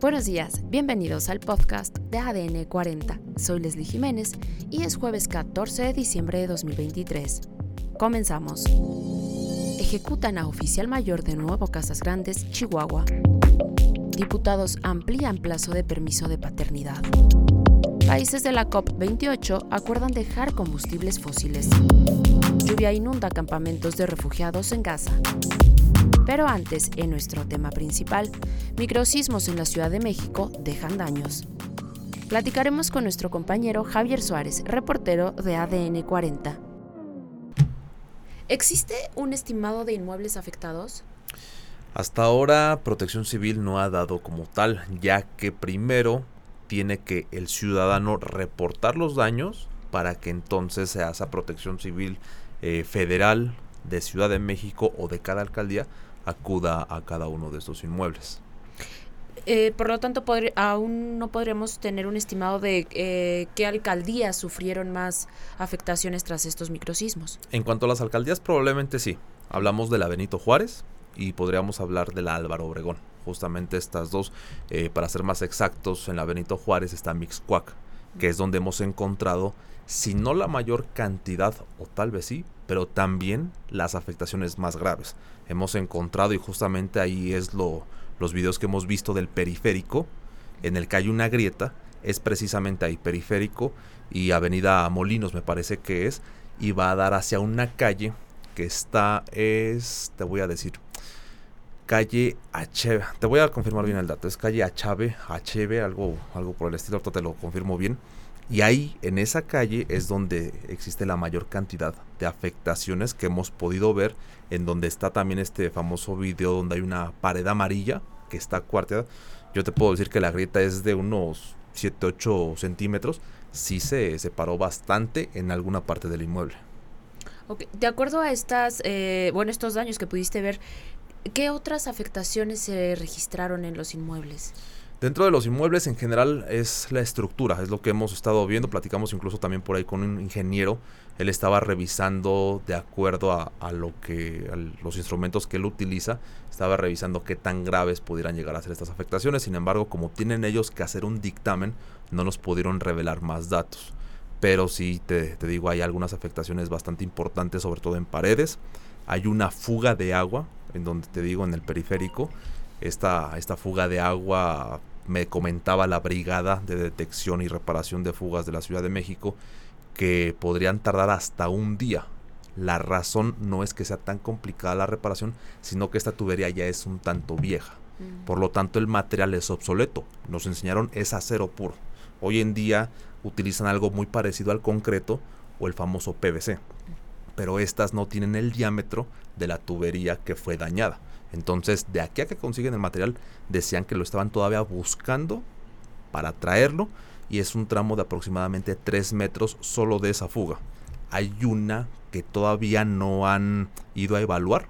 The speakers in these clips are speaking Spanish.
Buenos días, bienvenidos al podcast de ADN 40. Soy Leslie Jiménez y es jueves 14 de diciembre de 2023. Comenzamos. Ejecutan a oficial mayor de Nuevo Casas Grandes, Chihuahua. Diputados amplían plazo de permiso de paternidad. Países de la COP28 acuerdan dejar combustibles fósiles. Lluvia inunda campamentos de refugiados en Gaza. Pero antes, en nuestro tema principal, microsismos en la Ciudad de México dejan daños. Platicaremos con nuestro compañero Javier Suárez, reportero de ADN 40. ¿Existe un estimado de inmuebles afectados? Hasta ahora Protección Civil no ha dado como tal, ya que primero tiene que el ciudadano reportar los daños para que entonces se haga Protección Civil eh, federal de Ciudad de México o de cada alcaldía acuda a cada uno de estos inmuebles. Eh, por lo tanto, aún no podríamos tener un estimado de eh, qué alcaldías sufrieron más afectaciones tras estos microsismos. En cuanto a las alcaldías, probablemente sí. Hablamos de la Benito Juárez y podríamos hablar de la Álvaro Obregón. Justamente estas dos, eh, para ser más exactos, en la Benito Juárez está Mixcuac, que es donde hemos encontrado, si no la mayor cantidad, o tal vez sí, pero también las afectaciones más graves. Hemos encontrado, y justamente ahí es lo, los videos que hemos visto del periférico, en el que hay una grieta, es precisamente ahí, periférico y avenida Molinos me parece que es, y va a dar hacia una calle que está, es, te voy a decir, calle Acheve, te voy a confirmar bien el dato, es calle Achave, Acheve, algo, algo por el estilo, ahorita te lo confirmo bien, y ahí, en esa calle, es donde existe la mayor cantidad de afectaciones que hemos podido ver, en donde está también este famoso video donde hay una pared amarilla que está cuarteada. Yo te puedo decir que la grieta es de unos 7-8 centímetros. Sí se separó bastante en alguna parte del inmueble. De acuerdo a estas, eh, bueno, estos daños que pudiste ver, ¿qué otras afectaciones se registraron en los inmuebles? Dentro de los inmuebles en general es la estructura, es lo que hemos estado viendo, platicamos incluso también por ahí con un ingeniero, él estaba revisando de acuerdo a, lo que los instrumentos que él utiliza, estaba revisando qué tan graves pudieran llegar a ser estas afectaciones, sin embargo como tienen ellos que hacer un dictamen, no nos pudieron revelar más datos, pero sí te, te digo hay algunas afectaciones bastante importantes, sobre todo en paredes, hay una fuga de agua, en donde te digo en el periférico, esta, esta fuga de agua me comentaba la Brigada de Detección y Reparación de Fugas de la Ciudad de México que podrían tardar hasta un día. La razón no es que sea tan complicada la reparación, sino que esta tubería ya es un tanto vieja. Mm. Por lo tanto, el material es obsoleto. Nos enseñaron es acero puro. Hoy en día utilizan algo muy parecido al concreto o el famoso PVC. Pero estas no tienen el diámetro de la tubería que fue dañada. Entonces, de aquí a que consiguen el material, decían que lo estaban todavía buscando para traerlo y es un tramo de aproximadamente 3 metros solo de esa fuga. Hay una que todavía no han ido a evaluar,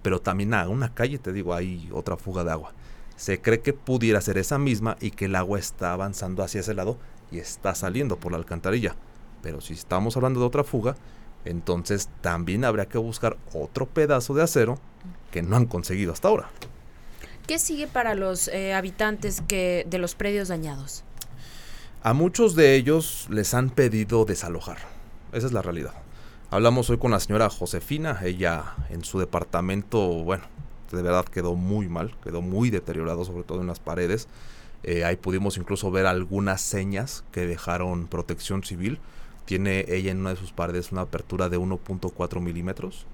pero también a una calle, te digo, hay otra fuga de agua. Se cree que pudiera ser esa misma y que el agua está avanzando hacia ese lado y está saliendo por la alcantarilla. Pero si estamos hablando de otra fuga, entonces también habría que buscar otro pedazo de acero que no han conseguido hasta ahora. ¿Qué sigue para los eh, habitantes que, de los predios dañados? A muchos de ellos les han pedido desalojar. Esa es la realidad. Hablamos hoy con la señora Josefina. Ella en su departamento, bueno, de verdad quedó muy mal, quedó muy deteriorado, sobre todo en las paredes. Eh, ahí pudimos incluso ver algunas señas que dejaron protección civil. Tiene ella en una de sus paredes una apertura de 1.4 milímetros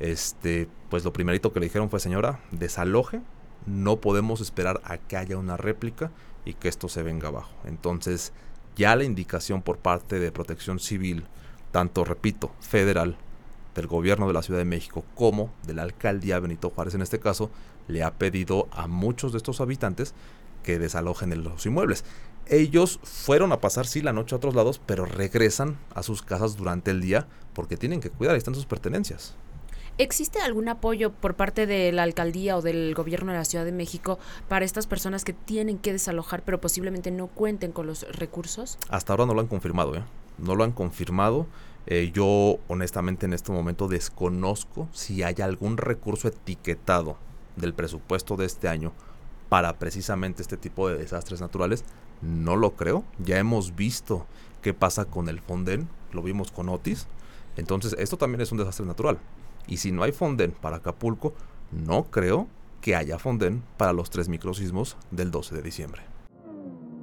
este, pues lo primerito que le dijeron fue, señora, desaloje, no podemos esperar a que haya una réplica y que esto se venga abajo. Entonces, ya la indicación por parte de Protección Civil, tanto, repito, federal, del gobierno de la Ciudad de México como de la alcaldía Benito Juárez en este caso, le ha pedido a muchos de estos habitantes que desalojen los inmuebles. Ellos fueron a pasar sí la noche a otros lados, pero regresan a sus casas durante el día porque tienen que cuidar, ahí están sus pertenencias. ¿Existe algún apoyo por parte de la alcaldía o del gobierno de la Ciudad de México para estas personas que tienen que desalojar pero posiblemente no cuenten con los recursos? Hasta ahora no lo han confirmado, ¿eh? No lo han confirmado. Eh, yo honestamente en este momento desconozco si hay algún recurso etiquetado del presupuesto de este año para precisamente este tipo de desastres naturales? No lo creo. Ya hemos visto qué pasa con el Fonden, lo vimos con Otis. Entonces, esto también es un desastre natural. Y si no hay Fonden para Acapulco, no creo que haya Fonden para los tres microsismos del 12 de diciembre.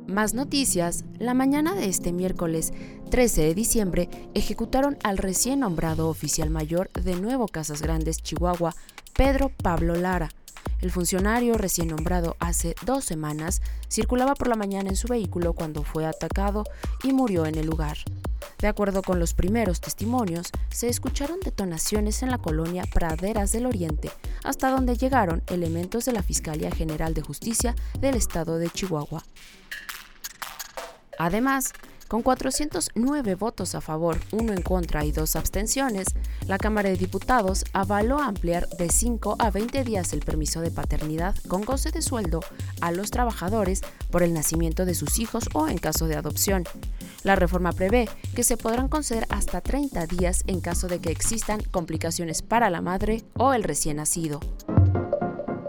Más noticias, la mañana de este miércoles 13 de diciembre ejecutaron al recién nombrado oficial mayor de Nuevo Casas Grandes, Chihuahua, Pedro Pablo Lara. El funcionario recién nombrado hace dos semanas circulaba por la mañana en su vehículo cuando fue atacado y murió en el lugar. De acuerdo con los primeros testimonios, se escucharon detonaciones en la colonia Praderas del Oriente, hasta donde llegaron elementos de la Fiscalía General de Justicia del Estado de Chihuahua. Además, con 409 votos a favor, uno en contra y dos abstenciones, la Cámara de Diputados avaló ampliar de 5 a 20 días el permiso de paternidad con goce de sueldo a los trabajadores por el nacimiento de sus hijos o en caso de adopción. La reforma prevé que se podrán conceder hasta 30 días en caso de que existan complicaciones para la madre o el recién nacido.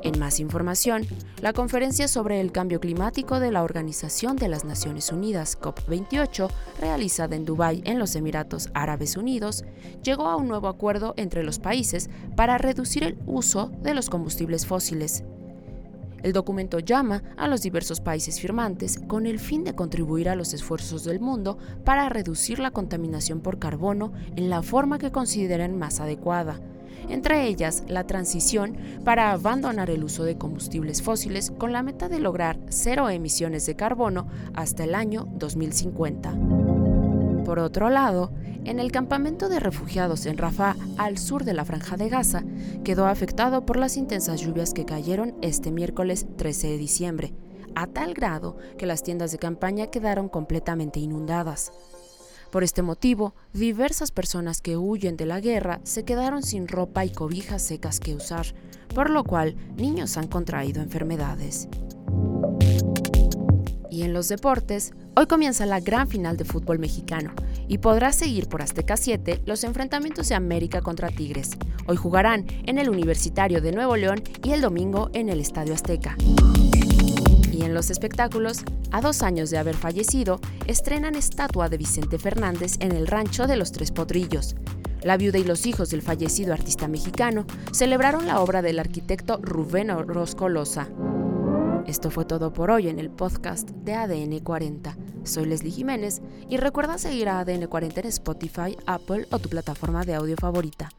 En más información, la conferencia sobre el cambio climático de la Organización de las Naciones Unidas, COP28, realizada en Dubái, en los Emiratos Árabes Unidos, llegó a un nuevo acuerdo entre los países para reducir el uso de los combustibles fósiles. El documento llama a los diversos países firmantes con el fin de contribuir a los esfuerzos del mundo para reducir la contaminación por carbono en la forma que consideren más adecuada entre ellas la transición para abandonar el uso de combustibles fósiles con la meta de lograr cero emisiones de carbono hasta el año 2050. Por otro lado, en el campamento de refugiados en Rafah, al sur de la franja de Gaza, quedó afectado por las intensas lluvias que cayeron este miércoles 13 de diciembre, a tal grado que las tiendas de campaña quedaron completamente inundadas. Por este motivo, diversas personas que huyen de la guerra se quedaron sin ropa y cobijas secas que usar, por lo cual niños han contraído enfermedades. Y en los deportes, hoy comienza la gran final de fútbol mexicano y podrá seguir por Azteca 7 los enfrentamientos de América contra Tigres. Hoy jugarán en el Universitario de Nuevo León y el domingo en el Estadio Azteca. Los espectáculos, a dos años de haber fallecido, estrenan estatua de Vicente Fernández en el rancho de los Tres Potrillos. La viuda y los hijos del fallecido artista mexicano celebraron la obra del arquitecto Rubén Orozco Loza. Esto fue todo por hoy en el podcast de ADN 40. Soy Leslie Jiménez y recuerda seguir a ADN 40 en Spotify, Apple o tu plataforma de audio favorita.